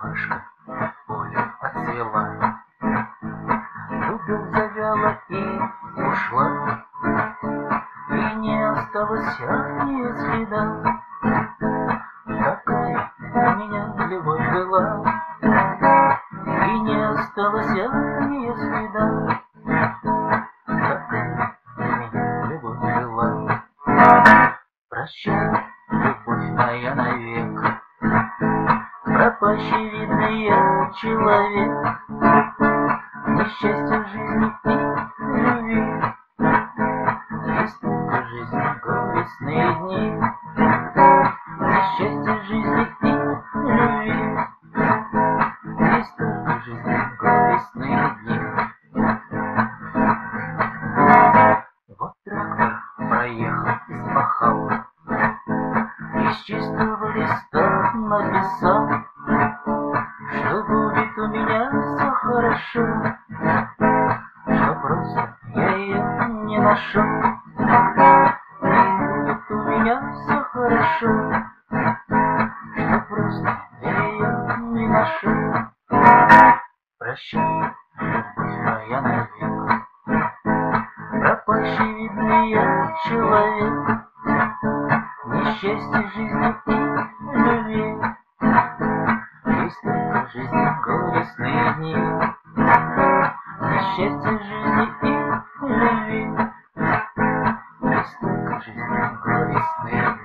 ромашка в поле отцвела. Любовь завяла и ушла, И не осталось от нее следа. Такая у меня любовь была, И не осталось от нее следа. Такая у меня любовь была. Прощай, Видный я человек, Несчастье в жизни и любви. Есть только жизнь, горестные дни, Несчастье в жизни и любви. Есть только жизнь, горестные дни. Вот трактор проехал и спахал, Из чистого листа написал, хорошо, Что просто я ее не. И будет у меня все хорошо, Что просто я ее не нашел. Прощай, любовь моя навек, Пропащий видный я человек, Несчастье жизни и любви. Есть только жизни горестные дни, на счастье жизни и любви. Не столько жизнь, весны.